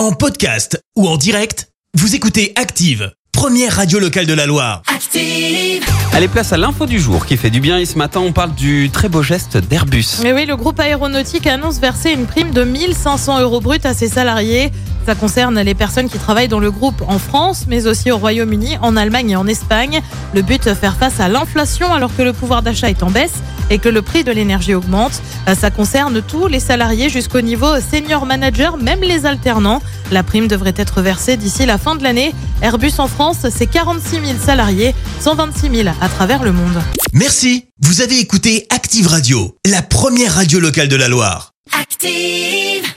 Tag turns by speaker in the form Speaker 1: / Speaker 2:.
Speaker 1: En podcast ou en direct, vous écoutez Active, première radio locale de la Loire.
Speaker 2: Active.
Speaker 3: Allez, place à l'info du jour qui fait du bien. Et ce matin, on parle du très beau geste d'Airbus.
Speaker 4: Mais oui, le groupe aéronautique annonce verser une prime de 1500 euros brut à ses salariés. Ça concerne les personnes qui travaillent dans le groupe en France, mais aussi au Royaume-Uni, en Allemagne et en Espagne. Le but, faire face à l'inflation alors que le pouvoir d'achat est en baisse et que le prix de l'énergie augmente. Ça concerne tous les salariés jusqu'au niveau senior manager, même les alternants. La prime devrait être versée d'ici la fin de l'année. Airbus en France, c'est 46 000 salariés, 126 000 à travers le monde.
Speaker 1: Merci, vous avez écouté Active Radio, la première radio locale de la Loire.
Speaker 2: Active.